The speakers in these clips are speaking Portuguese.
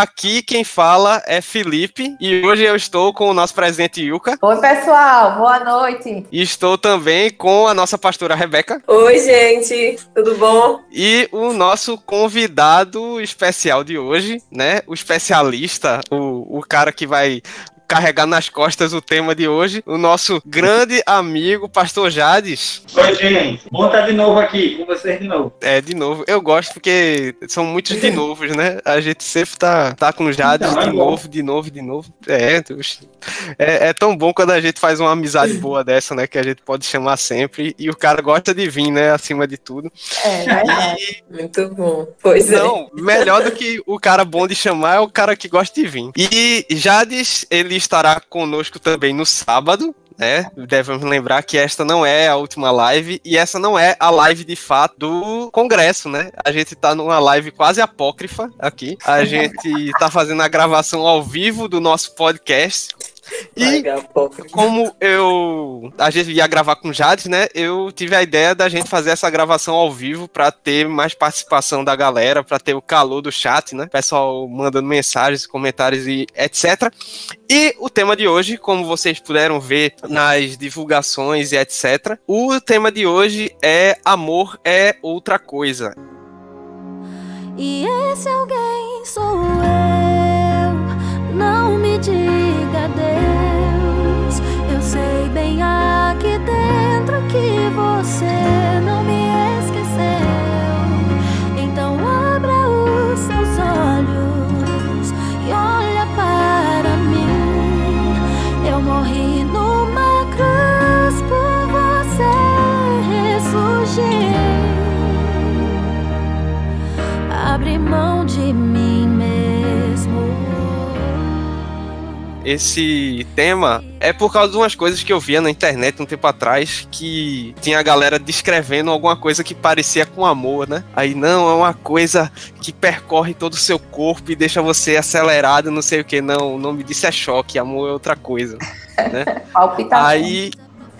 aqui quem fala é Felipe e hoje eu estou com o nosso presidente Yuka. Oi, pessoal, boa noite. E estou também com a nossa pastora Rebeca. Oi, gente, tudo bom? E o nosso convidado especial de hoje, né? O especialista, o, o cara que vai carregar nas costas o tema de hoje, o nosso grande amigo, pastor Jades. Oi, gente. Bom estar de novo aqui com vocês de novo. É, de novo. Eu gosto porque são muitos de novos, né? A gente sempre tá, tá com Jades então, é de novo, de novo, de novo. É, é, é, tão bom quando a gente faz uma amizade boa dessa, né? Que a gente pode chamar sempre. E o cara gosta de vir, né? Acima de tudo. É, e... Muito bom. Pois Não, é. melhor do que o cara bom de chamar é o cara que gosta de vir. E Jades, ele estará conosco também no sábado, né? Devemos lembrar que esta não é a última live e essa não é a live de fato do Congresso, né? A gente tá numa live quase apócrifa aqui. A gente tá fazendo a gravação ao vivo do nosso podcast e como eu a gente ia gravar com Jades, né? Eu tive a ideia da gente fazer essa gravação ao vivo para ter mais participação da galera, para ter o calor do chat, né? Pessoal mandando mensagens, comentários e etc. E o tema de hoje, como vocês puderam ver nas divulgações e etc. O tema de hoje é amor é outra coisa. E esse alguém sou eu. Não me diga Deus. Eu sei bem aqui dentro que você não me esse tema é por causa de umas coisas que eu via na internet um tempo atrás que tinha a galera descrevendo alguma coisa que parecia com amor, né? Aí não, é uma coisa que percorre todo o seu corpo e deixa você acelerado, não sei o que. Não, o nome disso é choque, amor é outra coisa. Né? Aí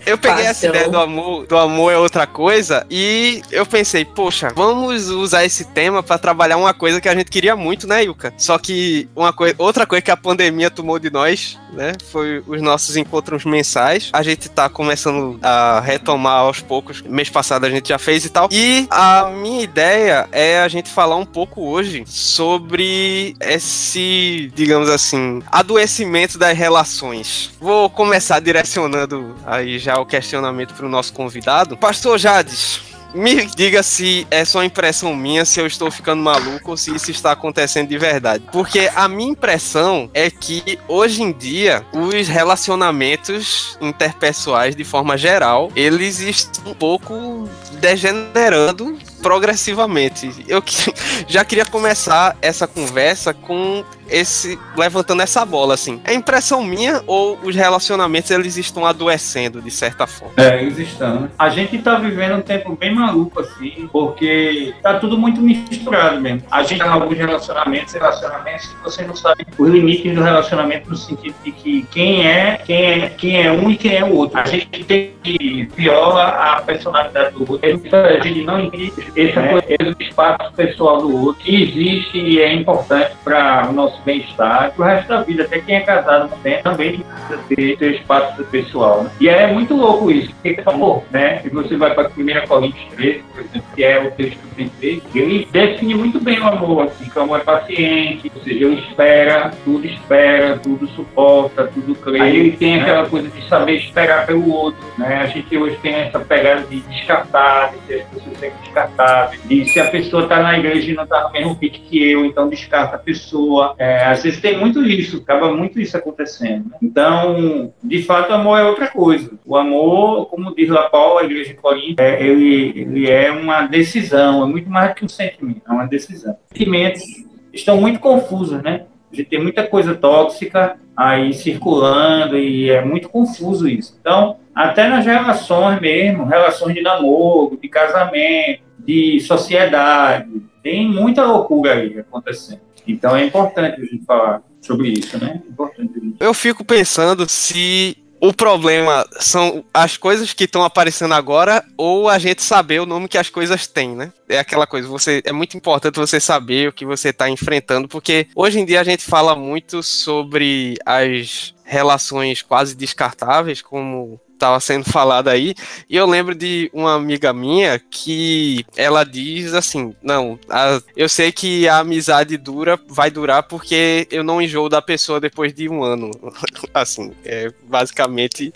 eu peguei essa ideia do amor, do amor é outra coisa e eu pensei, poxa, vamos usar esse tema para trabalhar uma coisa que a gente queria muito, né, Yuka? Só que uma coisa, outra coisa que a pandemia tomou de nós, né, foi os nossos encontros mensais. A gente tá começando a retomar aos poucos. Mês passado a gente já fez e tal. E a minha ideia é a gente falar um pouco hoje sobre esse, digamos assim, adoecimento das relações. Vou começar direcionando aí já o questionamento para o nosso convidado. Pastor Jades, me diga se é só impressão minha, se eu estou ficando maluco ou se isso está acontecendo de verdade. Porque a minha impressão é que hoje em dia os relacionamentos interpessoais, de forma geral, eles estão um pouco degenerando progressivamente. Eu já queria começar essa conversa com esse levantando essa bola assim. É impressão minha ou os relacionamentos eles estão adoecendo de certa forma? É, eles estão. A gente tá vivendo um tempo bem maluco assim, porque tá tudo muito misturado mesmo. A gente tá em alguns relacionamentos, relacionamentos que você não sabe os limites do relacionamento no sentido de que quem é, quem é, quem é um e quem é o outro. A gente tem que viola a personalidade do outro. A gente não entende essa é. coisa do espaço pessoal do outro, que existe e é importante para o nosso bem-estar, para o resto da vida. Até quem é casado também, também precisa ter seu espaço pessoal. Né? E é muito louco isso, porque amor, né? E você vai para a primeira Coríntios 13, por exemplo, que é o texto que eu pensei, ele define muito bem o amor, assim, que o amor é paciente, ou seja, ele espera, tudo espera, tudo suporta, tudo crê. Aí ele tem aquela coisa de saber esperar pelo outro, né? A gente hoje tem essa pegada de descartar, de ser as pessoas sempre descartáveis, e se a pessoa está na igreja e não está no mesmo pique que eu, então descarta a pessoa. É, às vezes tem muito isso, acaba muito isso acontecendo. Né? Então, de fato, o amor é outra coisa. O amor, como diz lá Paulo, a igreja de Corinto, é, ele, ele é uma decisão, é muito mais que um sentimento, é uma decisão. Sentimentos estão muito confusos, né? A gente tem muita coisa tóxica aí circulando e é muito confuso isso. Então, até nas relações mesmo, relações de namoro, de casamento, de sociedade, tem muita loucura aí acontecendo. Então é importante a gente falar sobre isso, né? É importante Eu fico pensando se o problema são as coisas que estão aparecendo agora ou a gente saber o nome que as coisas têm, né? É aquela coisa, você é muito importante você saber o que você está enfrentando, porque hoje em dia a gente fala muito sobre as relações quase descartáveis, como estava sendo falado aí, e eu lembro de uma amiga minha que ela diz assim: Não, a, eu sei que a amizade dura, vai durar porque eu não enjoo da pessoa depois de um ano. assim, é basicamente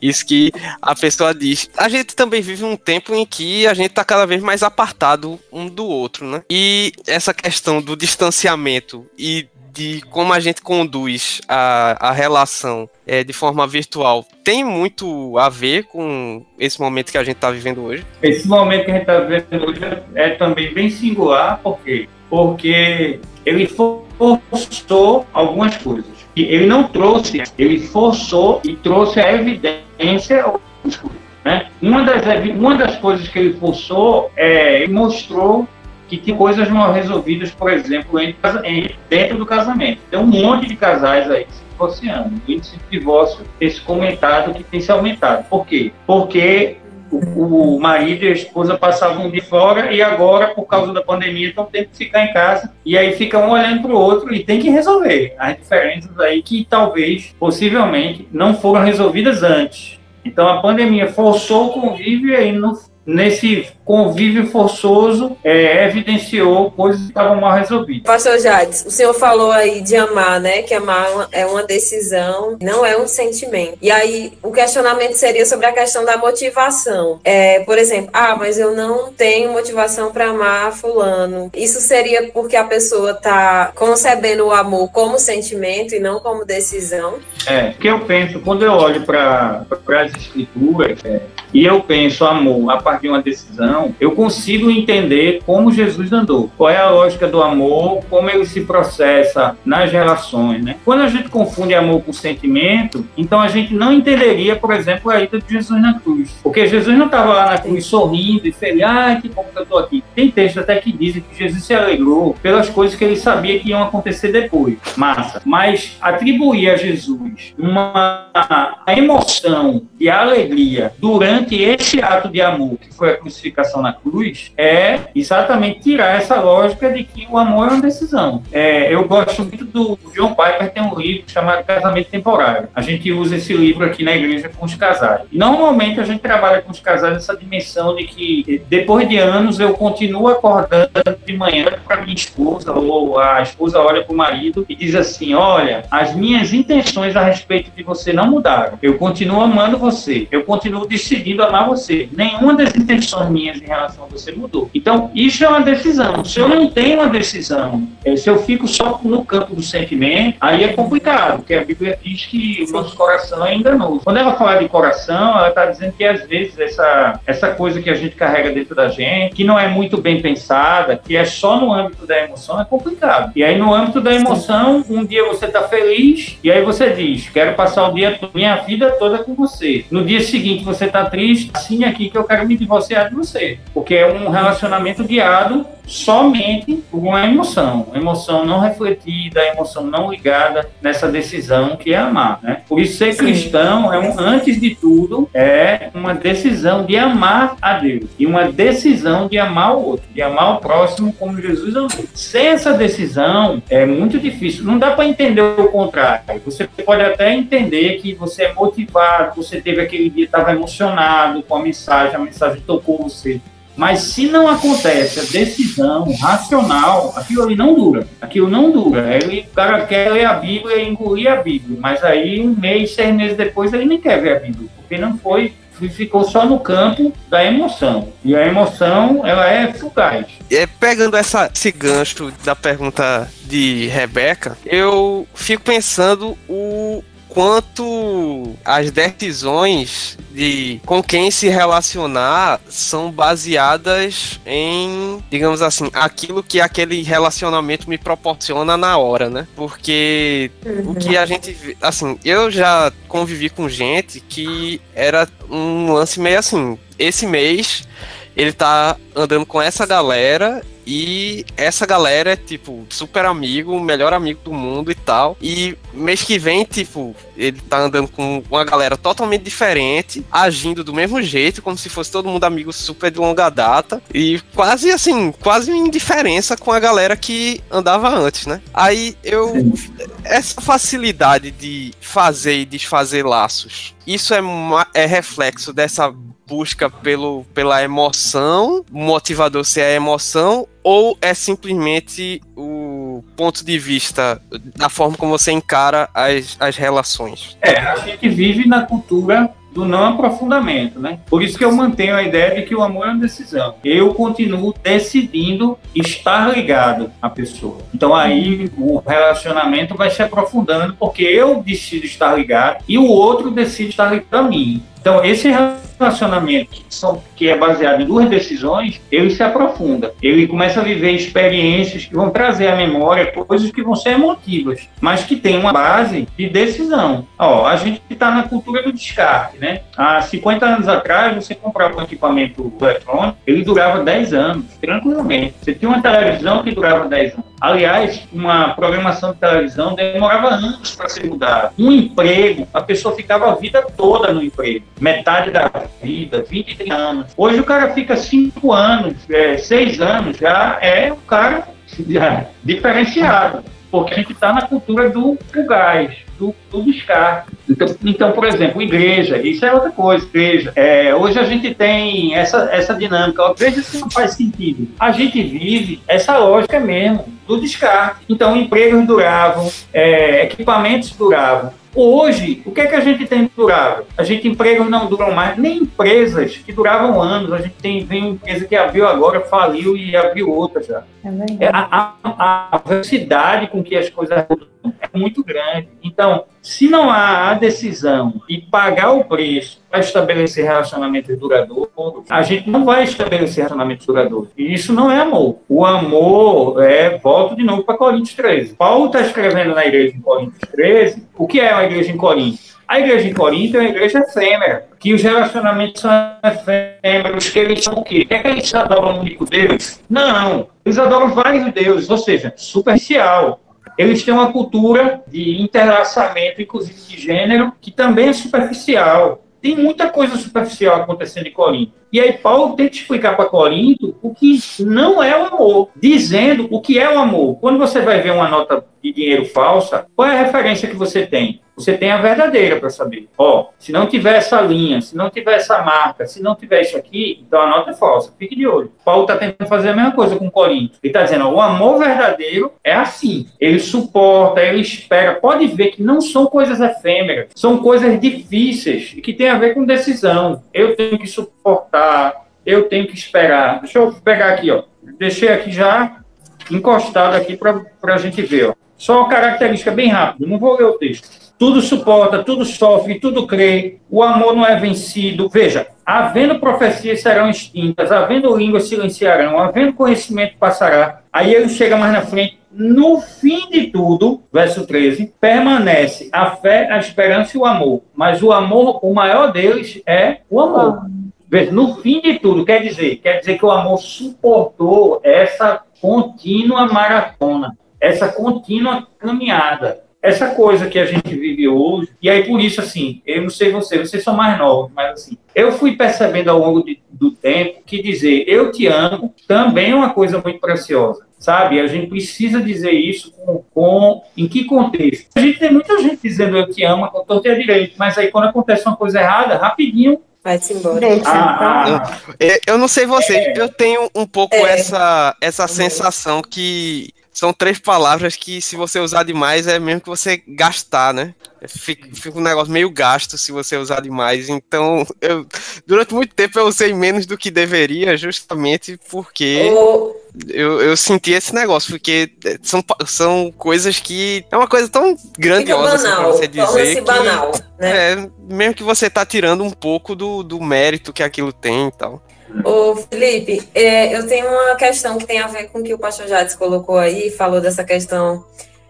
isso que a pessoa diz. A gente também vive um tempo em que a gente tá cada vez mais apartado um do outro, né? E essa questão do distanciamento e de como a gente conduz a, a relação é, de forma virtual tem muito a ver com esse momento que a gente está vivendo hoje? Esse momento que a gente está vivendo hoje é também bem singular, por quê? Porque ele forçou algumas coisas. Ele não trouxe, ele forçou e trouxe a evidência algumas coisas. Né? Uma, das, uma das coisas que ele forçou, é, ele mostrou que coisas mal resolvidas, por exemplo, dentro do casamento. Tem um monte de casais aí se divorciando. O índice de divórcio tem se comentado que tem se aumentado. Por quê? Porque o, o marido e a esposa passavam um dia fora e agora, por causa da pandemia, estão tendo que ficar em casa e aí fica um olhando para o outro e tem que resolver as diferenças aí que talvez, possivelmente, não foram resolvidas antes. Então a pandemia forçou o convívio e aí não nesse convívio forçoso é, evidenciou coisas que estavam mal resolvidas. Pastor Jades, o senhor falou aí de amar, né? Que amar é uma decisão, não é um sentimento. E aí o questionamento seria sobre a questão da motivação. É, por exemplo, ah, mas eu não tenho motivação para amar fulano. Isso seria porque a pessoa está concebendo o amor como sentimento e não como decisão? É, que eu penso, quando eu olho para as escrituras, é, e eu penso amor a partir de uma decisão, eu consigo entender como Jesus andou. Qual é a lógica do amor, como ele se processa nas relações, né? Quando a gente confunde amor com sentimento, então a gente não entenderia, por exemplo, a ida de Jesus na cruz. Porque Jesus não estava lá na cruz sorrindo e feliz, ah, que bom que eu estou aqui. Tem texto até que dizem que Jesus se alegrou pelas coisas que ele sabia que iam acontecer depois. Massa. Mas atribuir a Jesus uma emoção de alegria durante que esse ato de amor, que foi a crucificação na cruz, é exatamente tirar essa lógica de que o amor é uma decisão. É, eu gosto muito do John Piper, tem um livro chamado Casamento Temporário. A gente usa esse livro aqui na igreja com os casais. Normalmente a gente trabalha com os casais nessa dimensão de que depois de anos eu continuo acordando de manhã para minha esposa, ou a esposa olha para o marido e diz assim: Olha, as minhas intenções a respeito de você não mudaram. Eu continuo amando você. Eu continuo decidindo decidido amar você. Nenhuma das intenções minhas em relação a você mudou. Então, isso é uma decisão. Se eu não tenho uma decisão, é, se eu fico só no campo do sentimento, aí é complicado, porque a Bíblia diz que o nosso coração é enganoso. Quando ela fala de coração, ela está dizendo que às vezes essa, essa coisa que a gente carrega dentro da gente, que não é muito bem pensada, que é só no âmbito da emoção, é complicado. E aí, no âmbito da emoção, um dia você está feliz, e aí você diz: Quero passar o dia, minha vida toda com você. No dia seguinte, você está triste assim aqui que eu quero me divorciar de você. Porque é um relacionamento guiado somente uma emoção, emoção não refletida, emoção não ligada nessa decisão que é amar, né? Por isso ser Sim. cristão é um, antes de tudo é uma decisão de amar a Deus e uma decisão de amar o outro, de amar o próximo como Jesus amou. Sem essa decisão é muito difícil. Não dá para entender o contrário. Você pode até entender que você é motivado, você teve aquele dia estava emocionado com a mensagem, a mensagem tocou você mas se não acontece a decisão racional, aquilo ali não dura. Aquilo não dura. Ele, o cara quer ler a Bíblia e engolir a Bíblia. Mas aí, um mês, seis meses depois, ele nem quer ver a Bíblia. Porque não foi ficou só no campo da emoção. E a emoção, ela é fugaz. É, pegando essa, esse gancho da pergunta de Rebeca, eu fico pensando o quanto as decisões de com quem se relacionar são baseadas em, digamos assim, aquilo que aquele relacionamento me proporciona na hora, né? Porque uhum. o que a gente, assim, eu já convivi com gente que era um lance meio assim, esse mês ele tá andando com essa galera E essa galera é, tipo, super amigo, melhor amigo do mundo e tal. E mês que vem, tipo, ele tá andando com uma galera totalmente diferente, agindo do mesmo jeito, como se fosse todo mundo amigo super de longa data. E quase assim, quase indiferença com a galera que andava antes, né? Aí eu. Essa facilidade de fazer e desfazer laços, isso é, é reflexo dessa busca pelo, pela emoção, o motivador ser a emoção, ou é simplesmente o ponto de vista da forma como você encara as, as relações? É, a gente vive na cultura do não aprofundamento, né? Por isso que eu mantenho a ideia de que o amor é uma decisão. Eu continuo decidindo estar ligado à pessoa. Então aí o relacionamento vai se aprofundando porque eu decido estar ligado e o outro decide estar ligado a mim. Então esse relacionamento que, são, que é baseado em duas decisões, ele se aprofunda. Ele começa a viver experiências que vão trazer à memória coisas que vão ser emotivas, mas que tem uma base de decisão. Ó, a gente está na cultura do descarte, né? Há 50 anos atrás, você comprava um equipamento eletrônico, ele durava 10 anos, tranquilamente. Você tinha uma televisão que durava 10 anos. Aliás, uma programação de televisão demorava anos para ser mudada. Um emprego, a pessoa ficava a vida toda no emprego, metade da vida, 20, 30 anos. Hoje o cara fica 5 anos, 6 é, anos, já é um cara já, diferenciado, porque a gente está na cultura do, do gás, do, do descarte. Então, então, por exemplo, igreja, isso é outra coisa, igreja. É, hoje a gente tem essa, essa dinâmica, veja se não faz sentido. A gente vive essa lógica mesmo do descarte. Então, empregos duravam, é, equipamentos duravam. Hoje, o que é que a gente tem durável? A gente empregos não duram mais, nem empresas que duravam anos. A gente tem vem uma empresa que abriu agora, faliu e abriu outra já. É, é a, a, a, velocidade com que as coisas é muito grande. Então, se não há a decisão de pagar o preço para estabelecer relacionamentos duradouros, a gente não vai estabelecer relacionamentos duradouros. E isso não é amor. O amor é, volto de novo para Coríntios 13. Paulo está escrevendo na igreja em Coríntios 13, o que é a igreja em Corinto? A igreja em Corinto é uma igreja efêmera, que os relacionamentos são efêmeros, que eles são o quê? É que eles adoram um único Deus? Não, eles adoram vários deuses, ou seja, superficial. Eles têm uma cultura de interlaçamento, inclusive de gênero, que também é superficial. Tem muita coisa superficial acontecendo em Corinto. E aí Paulo tenta explicar para Corinto o que não é o amor, dizendo o que é o amor. Quando você vai ver uma nota de dinheiro falsa, qual é a referência que você tem? Você tem a verdadeira para saber. Ó, se não tiver essa linha, se não tiver essa marca, se não tiver isso aqui, então a nota é falsa. Fique de olho. Paulo está tentando fazer a mesma coisa com Corinto. Ele está dizendo, ó, o amor verdadeiro é assim. Ele suporta, ele espera. Pode ver que não são coisas efêmeras, são coisas difíceis e que tem a ver com decisão. Eu tenho que suportar, eu tenho que esperar. Deixa eu pegar aqui, ó. Deixei aqui já encostado aqui para a gente ver, ó. Só uma característica bem rápida, não vou ler o texto. Tudo suporta, tudo sofre, tudo crê, o amor não é vencido. Veja, havendo profecias serão extintas, havendo línguas silenciarão, havendo conhecimento passará. Aí ele chega mais na frente, no fim de tudo, verso 13, permanece a fé, a esperança e o amor. Mas o amor, o maior deles é o amor. Veja, no fim de tudo, quer dizer, quer dizer que o amor suportou essa contínua maratona, essa contínua caminhada essa coisa que a gente vive hoje, e aí por isso, assim, eu não sei você, vocês são mais novos, mas assim, eu fui percebendo ao longo de, do tempo que dizer eu te amo também é uma coisa muito preciosa, sabe? A gente precisa dizer isso com, com em que contexto? A gente tem muita gente dizendo eu te amo com todo direito, mas aí quando acontece uma coisa errada, rapidinho Vai-se embora. Ah, ah, eu não sei vocês, é. eu tenho um pouco é. essa, essa sensação que são três palavras que, se você usar demais, é mesmo que você gastar, né? Fica, fica um negócio meio gasto se você usar demais. Então, eu, durante muito tempo eu usei menos do que deveria, justamente porque oh. eu, eu senti esse negócio, porque são, são coisas que. É uma coisa tão grandiosa assim, pra você dizer. Que, banal, né? É, mesmo que você tá tirando um pouco do, do mérito que aquilo tem e tal. Ô, Felipe, é, eu tenho uma questão que tem a ver com o que o pastor Jades colocou aí, falou dessa questão,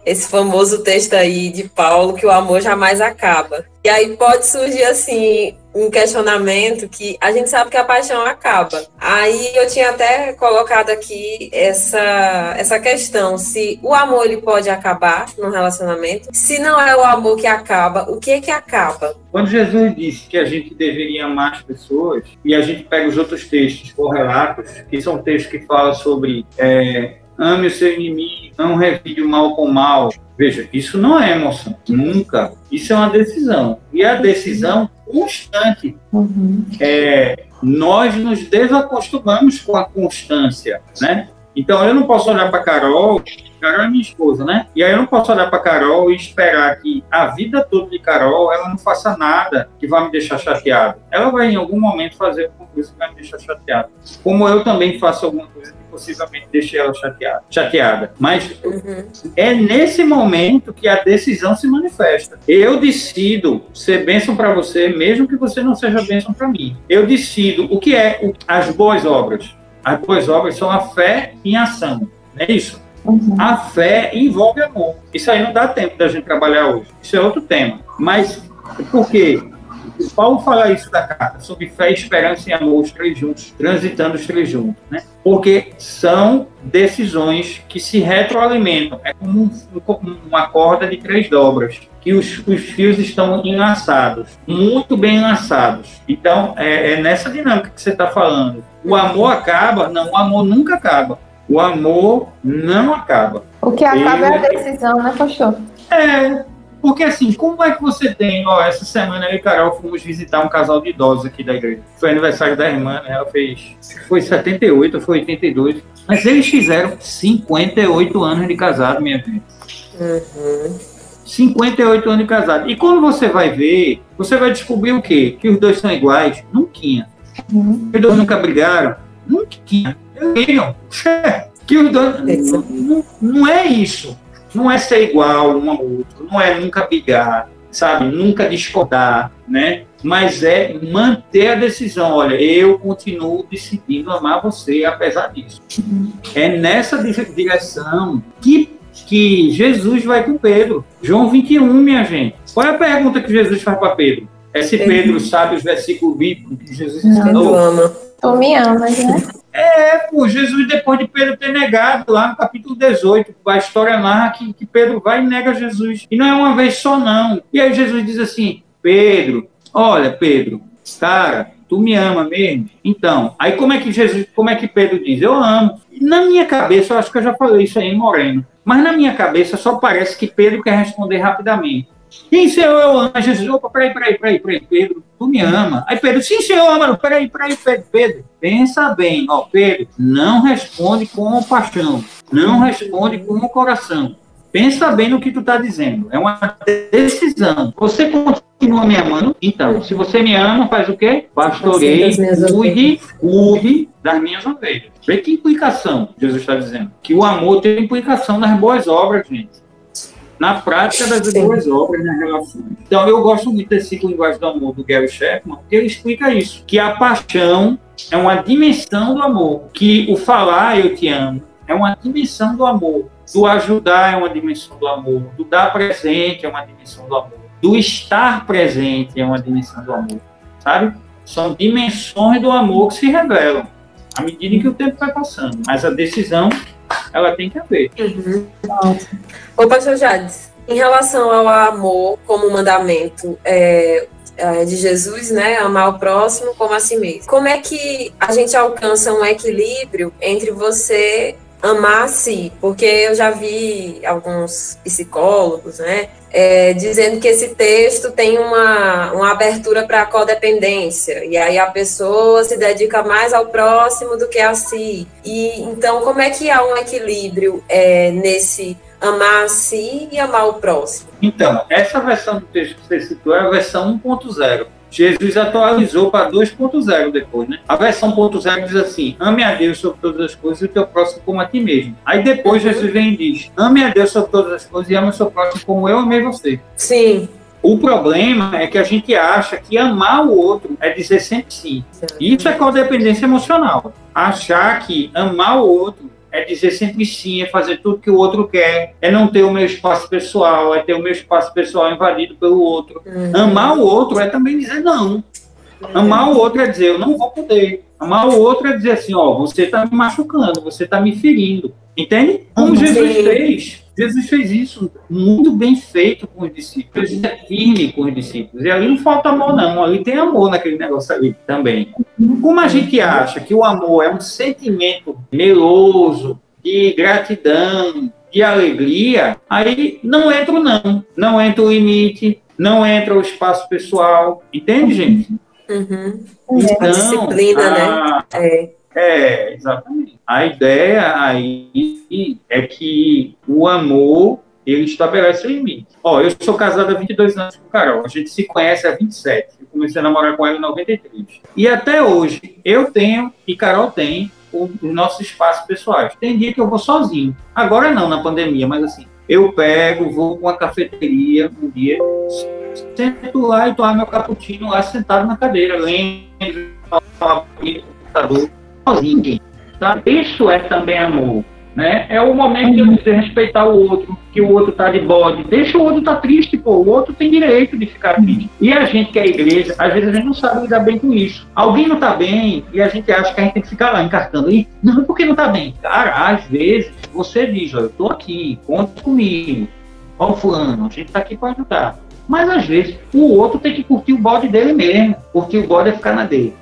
esse famoso texto aí de Paulo, que o amor jamais acaba. E aí pode surgir, assim, um questionamento que a gente sabe que a paixão acaba. Aí eu tinha até colocado aqui essa, essa questão, se o amor ele pode acabar num relacionamento, se não é o amor que acaba, o que é que acaba? Quando Jesus disse que a gente deveria amar as pessoas, e a gente pega os outros textos correlatos, que são textos que falam sobre é, ame o seu inimigo, não revide o mal com mal. Veja, isso não é emoção, nunca. Isso é uma decisão. E a decisão constante. Uhum. É, nós nos desacostumamos com a constância, né? Então eu não posso olhar para Carol, Carol é minha esposa, né? E aí eu não posso olhar para Carol e esperar que a vida toda de Carol ela não faça nada que vai me deixar chateado. Ela vai em algum momento fazer alguma coisa que vai me deixar chateado. Como eu também faço alguma coisa que possivelmente deixe ela chateada. chateada. Mas uhum. é nesse momento que a decisão se manifesta. Eu decido ser bênção para você, mesmo que você não seja bênção para mim. Eu decido o que é as boas obras. As boas obras são a fé em ação. Não é isso? Uhum. A fé envolve amor. Isso aí não dá tempo da gente trabalhar hoje. Isso é outro tema. Mas por quê? Paulo fala isso da carta, sobre fé, esperança e amor, os três juntos, transitando os três juntos, né? Porque são decisões que se retroalimentam. É como um, uma corda de três dobras, que os, os, fios estão enlaçados, muito bem enlaçados. Então, é, é nessa dinâmica que você está falando. O amor acaba? Não, o amor nunca acaba. O amor não acaba. O que acaba Ele... é a decisão, né, pastor? É, porque assim, como é que você tem, ó, essa semana eu e Carol fomos visitar um casal de idosos aqui da igreja. Foi aniversário da irmã, né? Ela fez, foi 78, foi 82. Mas eles fizeram 58 anos de casado, minha gente. Uhum. 58 anos de casado. E quando você vai ver, você vai descobrir o quê? Que os dois são iguais? Nunca. Uhum. Os dois nunca brigaram? Nunca. Brigam. que os dois. Não, não é isso. Não é ser igual um ao outro. Não é nunca brigar, sabe? Nunca discordar, né? Mas é manter a decisão. Olha, eu continuo decidindo amar você apesar disso. É nessa direção que que Jesus vai com Pedro. João 21, minha gente. Qual é a pergunta que Jesus faz para Pedro? É se Pedro sabe os versículos bíblicos que Jesus ensinou. ama. Tu me amas, né? É, pô, Jesus, depois de Pedro ter negado, lá no capítulo 18, a história narra que, que Pedro vai e nega Jesus. E não é uma vez só, não. E aí Jesus diz assim: Pedro, olha, Pedro, cara, tu me ama mesmo? Então, aí como é que Jesus, como é que Pedro diz? Eu amo. Na minha cabeça, eu acho que eu já falei isso aí Moreno. Mas na minha cabeça só parece que Pedro quer responder rapidamente. Sim, Senhor, eu amo. Jesus, opa, peraí, peraí, peraí, peraí, Pedro, tu me ama. Aí Pedro, sim, Senhor, ama. Peraí, peraí, Pedro, Pedro, pensa bem, ó, Pedro, não responde com paixão, não responde com o coração. Pensa bem no que tu está dizendo. É uma decisão. Você continua me amando? Então, se você me ama, faz o quê? Pastoreie, cuide, cuide das minhas ovelhas. Vê que implicação Jesus está dizendo. Que o amor tem implicação nas boas obras, gente. Na prática das Sim. boas obras nas relações. Então, eu gosto muito desse ciclo linguagem do amor do Gary Chapman, porque ele explica isso. Que a paixão é uma dimensão do amor. Que o falar eu te amo é uma dimensão do amor do ajudar é uma dimensão do amor, do dar presente é uma dimensão do amor, do estar presente é uma dimensão do amor, sabe? São dimensões do amor que se revelam à medida que o tempo vai passando, mas a decisão ela tem que haver. Uhum. Ô, pastor Jades, em relação ao amor como mandamento, é, é, de Jesus, né? Amar o próximo como a si mesmo. Como é que a gente alcança um equilíbrio entre você amar si, porque eu já vi alguns psicólogos, né, é, dizendo que esse texto tem uma, uma abertura para a codependência, e aí a pessoa se dedica mais ao próximo do que a si. E então, como é que há um equilíbrio é, nesse amar a si e amar o próximo? Então, essa versão do texto que você citou é a versão 1.0. Jesus atualizou para 2.0 depois, né? A versão 1.0 diz assim: ame a Deus sobre todas as coisas e o teu próximo como a ti mesmo. Aí depois. Jesus vem e diz: ame a Deus sobre todas as coisas e ame o seu próximo como eu amei você. Sim. O problema é que a gente acha que amar o outro é dizer sempre sim. Isso é codependência emocional. Achar que amar o outro é dizer sempre sim, é fazer tudo que o outro quer, é não ter o meu espaço pessoal, é ter o meu espaço pessoal invadido pelo outro. Uhum. Amar o outro é também dizer não. Amar o outro é dizer, eu não vou poder. Amar o outro é dizer assim, ó, você está me machucando, você está me ferindo. Entende? Como Jesus Sim. fez. Jesus fez isso muito bem feito com os discípulos. Jesus é firme com os discípulos. E ali não falta amor, não. Ali tem amor naquele negócio ali também. Como a gente acha que o amor é um sentimento meloso, de gratidão, de alegria, aí não entra o não. Não entra o limite, não entra o espaço pessoal. Entende, gente? Uhum. Então, disciplina, né? a- É. é, exatamente. A ideia aí é que o amor, ele estabelece limite. Ó, eu sou casado há 22 anos com Carol. A gente se conhece há 27. Eu comecei a namorar com ela em 93. E até hoje, eu tenho e Carol tem os nossos espaços pessoais. Tem dia que eu vou sozinho. Agora não, na pandemia, mas assim, eu pego, vou com uma cafeteria um dia, sento lá e tomo meu cappuccino lá sentado na cadeira, lendo, computador sozinho. Tá? Isso é também amor. Né? É o momento de dizer respeitar o outro, que o outro tá de bode. Deixa o outro tá triste, pô. O outro tem direito de ficar triste. E a gente que é igreja, às vezes a gente não sabe lidar bem com isso. Alguém não tá bem e a gente acha que a gente tem que ficar lá encartando. E, não, por que não tá bem? Cara, às vezes você diz, ó, eu tô aqui, conta comigo. Ó, fulano, a gente tá aqui para ajudar. Mas às vezes o outro tem que curtir o bode dele mesmo. Curtir o bode é ficar na dele.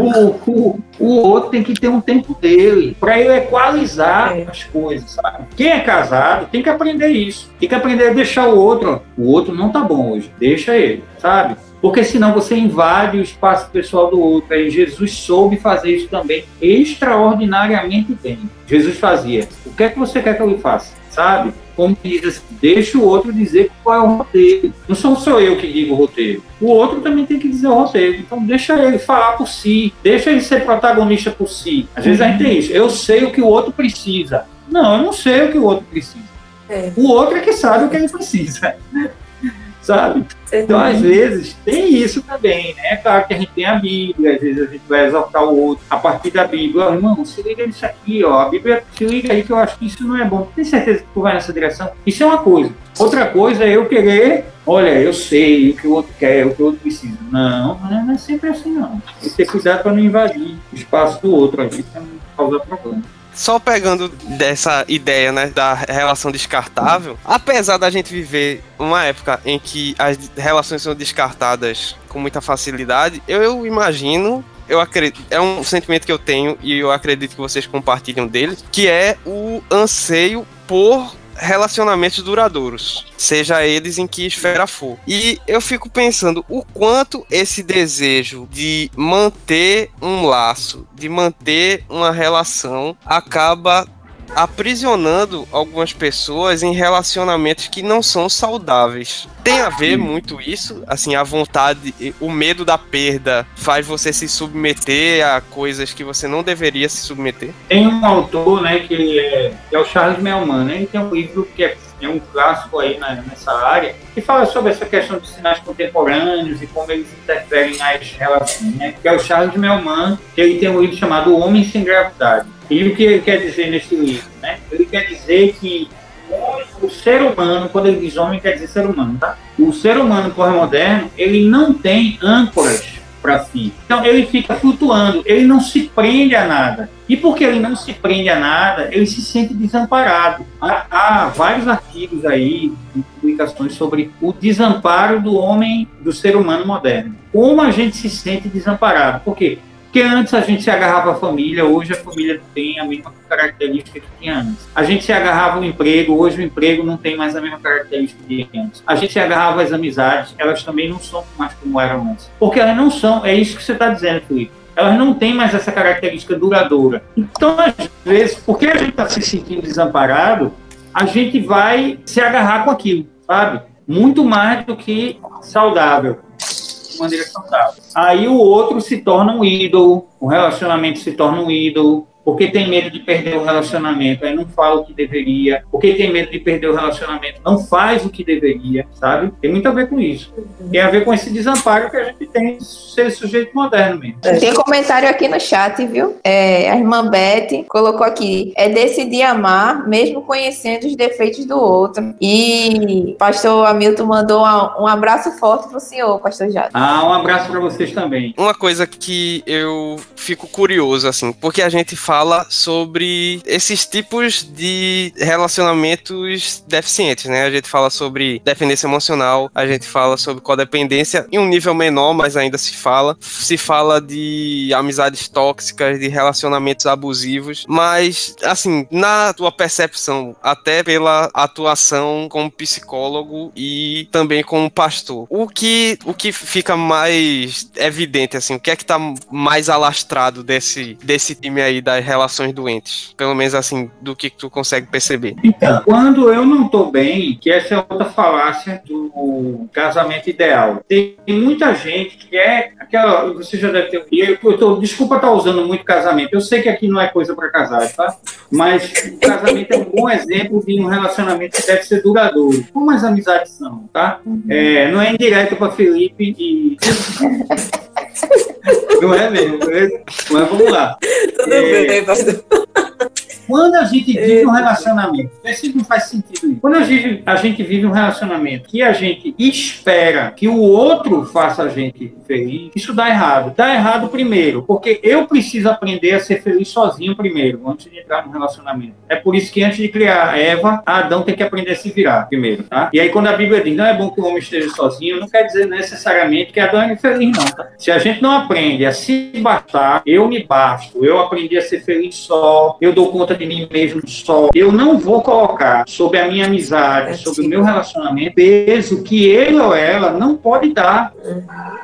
O, o, o outro tem que ter um tempo dele, para ele equalizar É. as coisas, sabe? Quem é casado tem que aprender isso. Tem que aprender a deixar o outro. O outro não tá bom hoje, deixa ele, sabe? Porque senão você invade o espaço pessoal do outro. Aí Jesus soube fazer isso também extraordinariamente bem. Jesus fazia. O que é que você quer que eu lhe faça? Sabe? Como diz assim, deixa o outro dizer qual é o roteiro. Não sou só eu que digo o roteiro. O outro também tem que dizer o roteiro. Então deixa ele falar por si. Deixa ele ser protagonista por si. Às vezes a gente tem isso. Eu sei o que o outro precisa. Não, eu não sei o que o outro precisa. É. O outro é que sabe o que ele precisa. Sabe? Então, às vezes, tem isso também, né? É claro que a gente tem a Bíblia, às vezes a gente vai exaltar o outro a partir da Bíblia. Ó, irmão, se liga nisso aqui, ó. A Bíblia, se liga aí que eu acho que isso não é bom. Tem certeza que tu vai nessa direção? Isso é uma coisa. Outra coisa é eu querer, olha, eu sei o que o outro quer, o que o outro precisa. Não, não é sempre assim, não. Tem que ter cuidado para não invadir o espaço do outro ali, para não causar problema. Só pegando dessa ideia, né, da relação descartável, apesar da gente viver uma época em que as relações são descartadas com muita facilidade, eu, eu imagino, eu acredito, é um sentimento que eu tenho e eu acredito que vocês compartilham dele, que é o anseio por relacionamentos duradouros, seja eles em que esfera for. E eu fico pensando o quanto esse desejo de manter um laço, de manter uma relação, acaba aprisionando algumas pessoas em relacionamentos que não são saudáveis. Tem a ver muito isso, assim, a vontade, o medo da perda faz você se submeter a coisas que você não deveria se submeter. Tem um autor, né, que é, que é o Charles Melman, né? Ele tem um livro que é, é um clássico aí nessa área, que fala sobre essa questão dos sinais contemporâneos e como eles interferem nas relações, né? Que é o Charles Melman, que ele tem um livro chamado O Homem Sem Gravidade. E o que ele quer dizer nesse livro, né? Ele quer dizer que o ser humano, quando ele diz homem, quer dizer ser humano, tá? O ser humano pós-moderno, ele não tem âncoras para si. Então ele fica flutuando, ele não se prende a nada. E porque ele não se prende a nada, ele se sente desamparado. Há, há vários artigos aí, publicações sobre o desamparo do homem, do ser humano moderno. Como a gente se sente desamparado? Por quê? Porque antes a gente se agarrava à família, hoje a família tem a mesma característica que tinha antes. A gente se agarrava ao emprego, hoje o emprego não tem mais a mesma característica que tinha antes. A gente se agarrava às amizades, elas também não são mais como eram antes. Porque elas não são, é isso que você está dizendo, Felipe. Elas não têm mais essa característica duradoura. Então, às vezes, porque a gente está se sentindo desamparado, a gente vai se agarrar com aquilo, sabe? Muito mais do que saudável de maneira saudável. Aí o outro se torna um ídolo, o relacionamento se torna um ídolo, porque tem medo de perder o relacionamento, aí não fala o que deveria, porque tem medo de perder o relacionamento, não faz o que deveria, sabe? Tem muito a ver com isso. Tem a ver com esse desamparo que a gente tem de ser sujeito moderno mesmo. Tem comentário aqui no chat, viu? É, a irmã Beth colocou aqui: é decidir amar, mesmo conhecendo os defeitos do outro. E pastor Hamilton mandou um abraço forte pro senhor, pastor Jato. Ah, um abraço para vocês também. Uma coisa que eu fico curioso, assim, porque a gente fala sobre esses tipos de relacionamentos deficientes, né? A gente fala sobre dependência emocional, a gente fala sobre codependência em um nível menor, mas ainda se fala. Se fala de amizades tóxicas, de relacionamentos abusivos, mas, assim, na tua percepção, até pela atuação como psicólogo e também como pastor, o que, o que fica mais evidente, assim, o que é que tá mais alastrado desse, desse time aí relações doentes? Pelo menos, assim, do que tu consegue perceber. Então, quando eu não tô bem, que essa é outra falácia do casamento ideal. Tem muita gente que é aquela, você já deve ter, eu, eu tô, desculpa estar tá usando muito casamento. Eu sei que aqui não é coisa para casar, tá? Mas o casamento é um bom exemplo de um relacionamento que deve ser duradouro. Como as amizades são, tá? É, não é indireto para Felipe e não é mesmo, mas vamos lá. Tudo é, bem, pastor. Quando a gente vive um relacionamento, esse não faz sentido isso. Quando a gente, a gente vive um relacionamento que a gente espera que o outro faça a gente feliz, isso dá errado. Dá errado primeiro, porque eu preciso aprender a ser feliz sozinho primeiro, antes de entrar no relacionamento. É por isso que antes de criar Eva, Adão tem que aprender a se virar primeiro, tá? E aí quando a Bíblia diz, não é bom que o homem esteja sozinho, não quer dizer necessariamente que Adão é feliz, não, tá? Se a gente não aprende a se bastar, eu me basto, eu aprendi a ser feliz só, eu dou conta de mim mesmo só. Eu não vou colocar sobre a minha amizade, sobre o meu relacionamento, peso que ele ou ela não pode dar.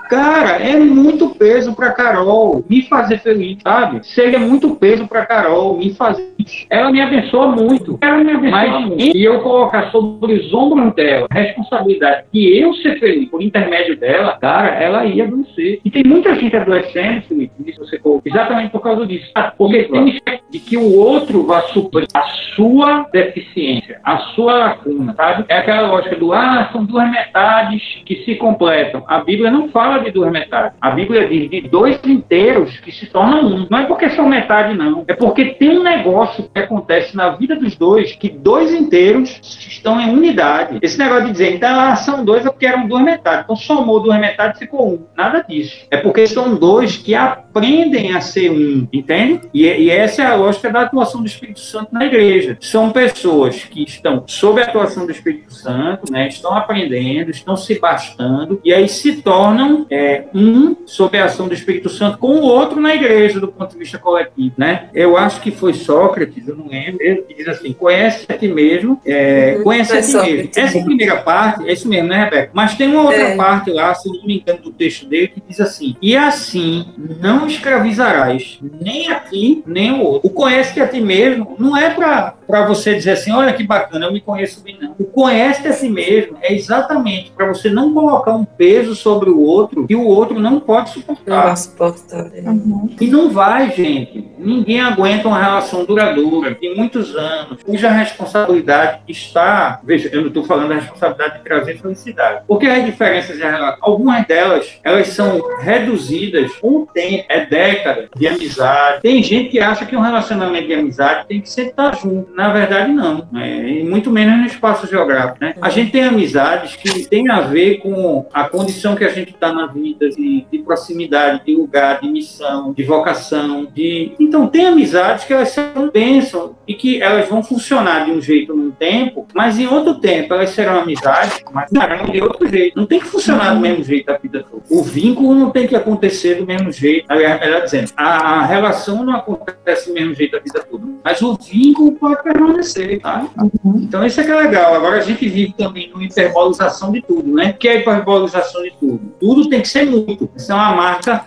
Cara, é muito peso para Carol me fazer feliz, sabe? Seria muito peso para Carol me fazer. Ela me abençoa muito. Ela me abençoa Mas, muito. E eu colocar sobre os ombros dela a responsabilidade de eu ser feliz por intermédio dela, cara, ela ia adoecer. E tem muita gente adoecendo, Felipe, você exatamente por causa disso. Porque tem de que o outro vai suprir a sua deficiência, a sua lacuna, sabe? É aquela lógica do, ah, são duas metades que se completam. A Bíblia não fala de duas metades. A Bíblia diz de dois inteiros que se tornam um. Não é porque são metade, não. É porque tem um negócio que acontece na vida dos dois, que dois inteiros estão em unidade. Esse negócio de dizer, então, ah, são dois é porque eram duas metades. Então somou duas metades e ficou um. Nada disso. É porque são dois que aprendem a ser um, entende? E, e essa é a lógica da atuação do Espírito Santo na igreja. São pessoas que estão sob a atuação do Espírito Santo, né? Estão aprendendo, estão se bastando e aí se tornam é, um sob a ação do Espírito Santo com o outro na igreja do ponto de vista coletivo, né? Eu acho que foi Sócrates, eu não lembro, ele diz assim: conhece a ti mesmo, é, uhum. conhece a ti mesmo. Essa primeira parte é isso mesmo, né, Rebeca? Mas tem uma outra é. parte lá, se não me engano, do texto dele que diz assim: e assim não escravizarás nem a ti nem o outro. O conhece a ti mesmo não é para você dizer assim, olha que bacana, eu me conheço bem, não. O conhece a si mesmo é exatamente para você não colocar um peso sobre o outro que o outro não pode suportar. Não vai suportar. Uhum. E não vai, gente. Ninguém aguenta uma relação duradoura de muitos anos, cuja responsabilidade está. Veja, eu não estou falando da responsabilidade de trazer felicidade. Porque as diferenças em relação. Algumas delas, elas são reduzidas com o tempo, é década de amizade. Tem gente que acha que um relacionamento de amizade tem que estar junto. Na verdade, não. Né? E muito menos no espaço geográfico. Né? A gente tem amizades que tem a ver com a condição que a gente está na vida, de, de, proximidade, de lugar, de missão, de vocação. De... Então, tem amizades que elas são bênçãos e que elas vão funcionar de um jeito num tempo, mas em outro tempo elas serão amizades, mas serão de outro jeito. Não tem que funcionar do mesmo jeito a vida toda. O vínculo não tem que acontecer do mesmo jeito. Ela dizendo, a, a relação não acontece do mesmo jeito a vida toda, mas o vínculo pode permanecer, tá? Uhum. Então isso é que é legal. Agora a gente vive também numa hiperbolização de tudo, né? O que é hiperbolização de tudo? Tudo tem que ser muito. Isso é uma marca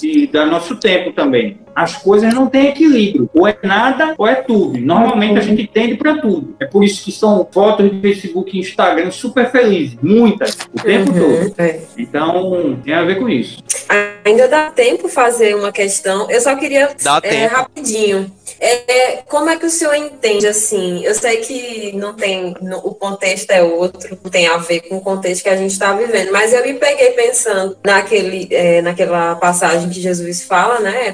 de, da nosso tempo também as coisas não têm equilíbrio. Ou é nada ou é tudo. Normalmente a gente tende para tudo. É por isso que são fotos de Facebook e Instagram super felizes. Muitas, o tempo uhum, todo. É. Então, tem a ver com isso. ainda dá tempo fazer uma questão. Eu só queria Dá é, tempo. rapidinho. É, como é que o senhor entende assim? Eu sei que não tem, no- o contexto é outro, não tem a ver com o contexto que a gente está vivendo, mas eu me peguei pensando naquele, é, naquela passagem que Jesus fala, né,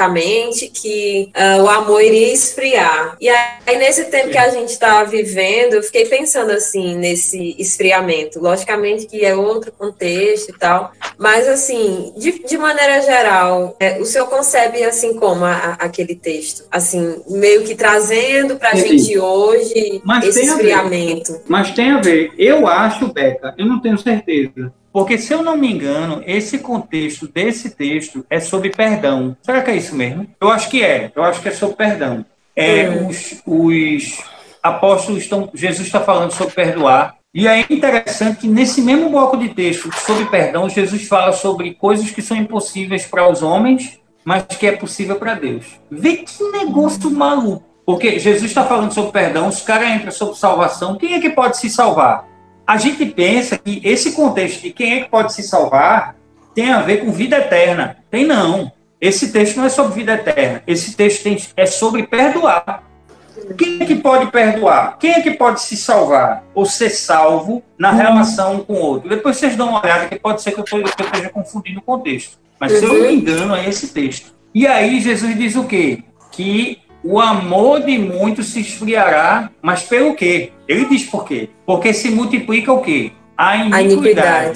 profeticamente, que ah, o amor iria esfriar. E aí, nesse tempo que a gente está vivendo, eu fiquei pensando assim nesse esfriamento. Logicamente que é outro contexto e tal, mas assim, de, de maneira geral, é, o senhor concebe assim como a- a- aquele texto, assim, meio que trazendo para a gente hoje Mas esse esfriamento. Mas tem a ver. Eu acho, Beca, eu não tenho certeza. Porque, se eu não me engano, esse contexto desse texto é sobre perdão. Será que é isso mesmo? Eu acho que é. Eu acho que é sobre perdão. É, Hum. os, os apóstolos estão. Jesus está falando sobre perdoar. E é interessante que nesse mesmo bloco de texto sobre perdão, Jesus fala sobre coisas que são impossíveis para os homens, mas que é possível para Deus. Vê que negócio maluco. Porque Jesus está falando sobre perdão, os caras entram sobre salvação. Quem é que pode se salvar? A gente pensa que esse contexto de quem é que pode se salvar tem a ver com vida eterna. Tem não. Esse texto não é sobre vida eterna. Esse texto tem- é sobre perdoar. Quem é que pode perdoar? Quem é que pode se salvar ou ser salvo na relação com o outro? Depois vocês dão uma olhada, que pode ser que eu, tô- que eu esteja confundindo o contexto. Mas se eu não me engano, é esse texto. E aí Jesus diz o quê? Que o amor de muitos se esfriará, mas pelo quê? Ele diz por quê? Porque se multiplica o quê? A A iniquidade.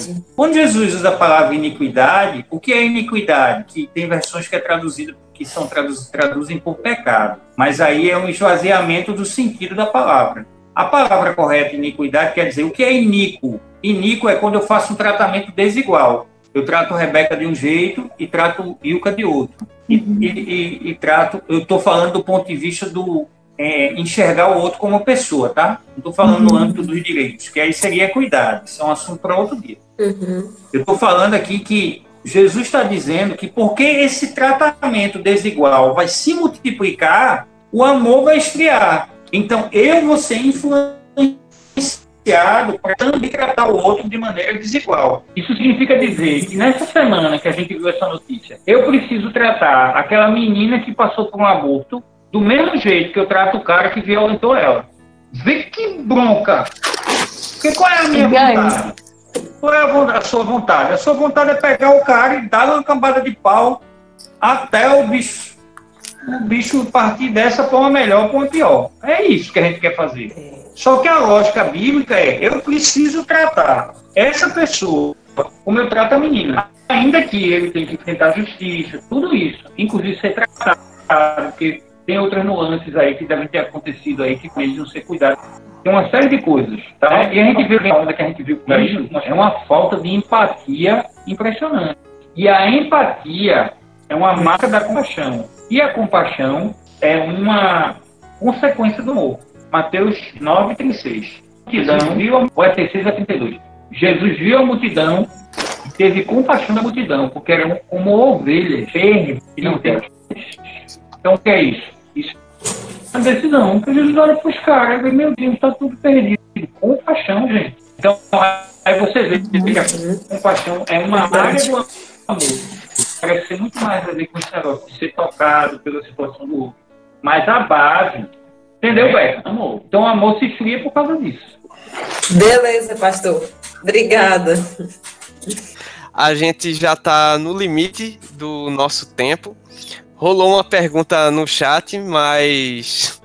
iniquidade. Quando Jesus usa a palavra iniquidade, o que é iniquidade? Que tem versões que é traduzida que são traduz, traduzem por pecado, mas aí é um esvaziamento do sentido da palavra. A palavra correta iniquidade quer dizer o que é iníquo. Iníquo é quando eu faço um tratamento desigual. Eu trato Rebeca de um jeito e trato Ilka de outro. E, e- e- e trato, eu estou falando do ponto de vista do é, enxergar o outro como pessoa, tá? Não estou falando no âmbito dos direitos, que aí seria cuidado. Isso é um assunto para outro dia. Uhum. Eu estou falando aqui que Jesus está dizendo que porque esse tratamento desigual vai se multiplicar, o amor vai esfriar. Então eu vou ser influenciado para também tratar o outro de maneira desigual. Isso significa dizer que nessa semana que a gente viu essa notícia, eu preciso tratar aquela menina que passou por um aborto do mesmo jeito que eu trato o cara que violentou ela. Vê que bronca! Porque qual é a minha vontade? Qual é a sua vontade? A sua vontade é pegar o cara e dar uma cambada de pau até o bicho, o bicho partir dessa para uma melhor para uma pior. É isso que a gente quer fazer. Só que a lógica bíblica é: eu preciso tratar essa pessoa como eu trato a menina. Ainda que ele tenha que enfrentar a justiça, tudo isso, inclusive ser tratado, porque tem outras nuances aí que devem ter acontecido aí que precisam ser cuidados. Tem uma série de coisas, tá? E a gente que a que a gente viu com isso é uma falta de empatia impressionante. E a empatia é uma marca da compaixão. E a compaixão é uma consequência do amor. Mateus 9, 36. Multidão viu, a- ou é 36 a 32. Jesus viu a multidão e teve compaixão da multidão, porque eram como ovelhas, fêmeas, e não tem. Então, o que é isso? Isso é uma decisão. Porque Jesus olha para os caras e meu Deus, está tudo perdido. Compaixão, gente. Então, aí você vê que a compaixão é uma área do amor. Parece ser muito mais a ver com esse negócio de ser tocado pela situação do outro. Mas a base, entendeu, Beto? Amor. Então, o amor se esfria por causa disso. Beleza, pastor. Obrigada. A gente já tá no limite do nosso tempo. Rolou uma pergunta no chat, mas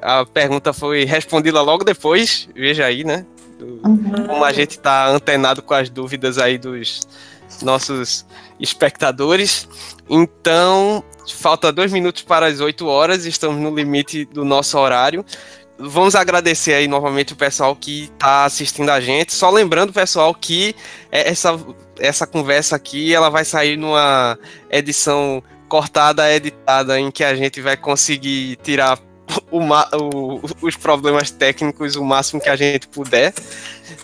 a pergunta foi respondida logo depois. Veja aí, né? Do- Como a gente tá antenado com as dúvidas aí dos nossos espectadores. Então, falta dois minutos para as 8 horas, estamos no limite do nosso horário. Vamos agradecer aí novamente o pessoal que está assistindo a gente. Só lembrando, pessoal, que essa, essa conversa aqui ela vai sair numa edição cortada, editada, em que a gente vai conseguir tirar o o- os problemas técnicos o máximo que a gente puder.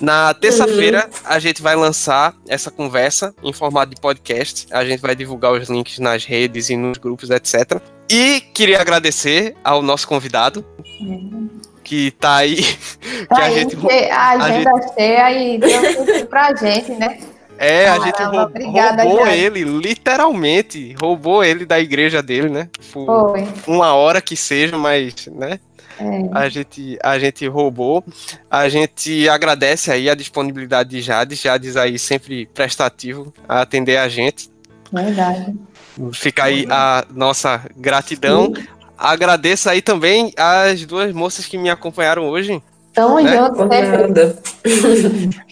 Na terça-feira, a gente vai lançar essa conversa em formato de podcast. A gente vai divulgar os links nas redes e nos grupos, etc. E queria agradecer ao nosso convidado, que tá aí. que Tá a aí, gente a agenda cheia e deu tempo pra gente, né? É, a gente Caramba, roub- obrigada, roubou ele, literalmente. Roubou ele da igreja dele, né? Por Foi. uma hora que seja, mas, né? É. A gente, a gente roubou. A gente agradece aí a disponibilidade de Jades. Jades aí sempre prestativo a atender a gente. Verdade. Fica aí a nossa gratidão. Agradeço aí também as duas moças que me acompanharam hoje, Tamo Né? junto, nada.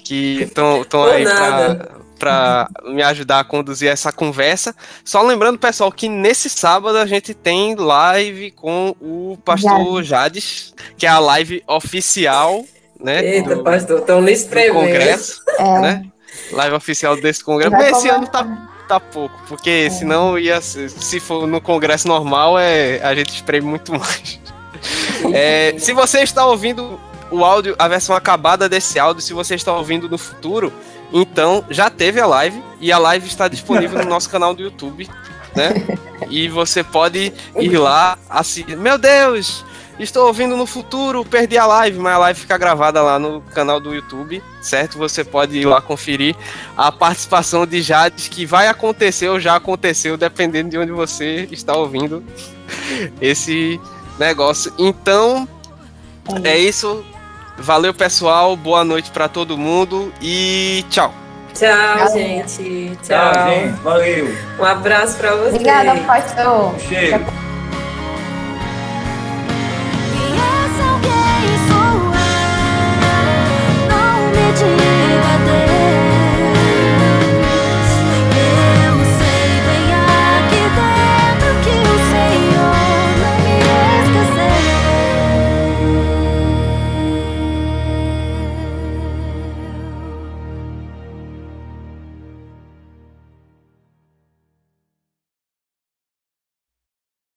que estão aí pra, pra me ajudar a conduzir essa conversa. Só lembrando, pessoal, que nesse sábado a gente tem live com o pastor Jades, que é a live oficial, né? Eita, do- pastor, estão lhe do espremendo. congresso, É. né? Live oficial desse congresso. Mas esse ano tá, tá pouco, porque senão ia ser- se for no congresso normal, é, a gente espreme muito mais. É, se você está ouvindo o áudio, a versão acabada desse áudio, se você está ouvindo no futuro, então já teve a live e a live está disponível no nosso canal do YouTube, né? E você pode ir lá assistir. Meu Deus! Estou ouvindo no futuro, perdi a live, mas a live fica gravada lá no canal do YouTube, certo? Você pode ir lá conferir a participação de Jades, que vai acontecer ou já aconteceu, dependendo de onde você está ouvindo esse negócio. Então, é isso. Valeu, pessoal. Boa noite para todo mundo e tchau. Tchau, Tchau. gente. Tchau, Tchau. gente. Valeu. Um abraço pra vocês. Obrigada, pastor. Cheiro.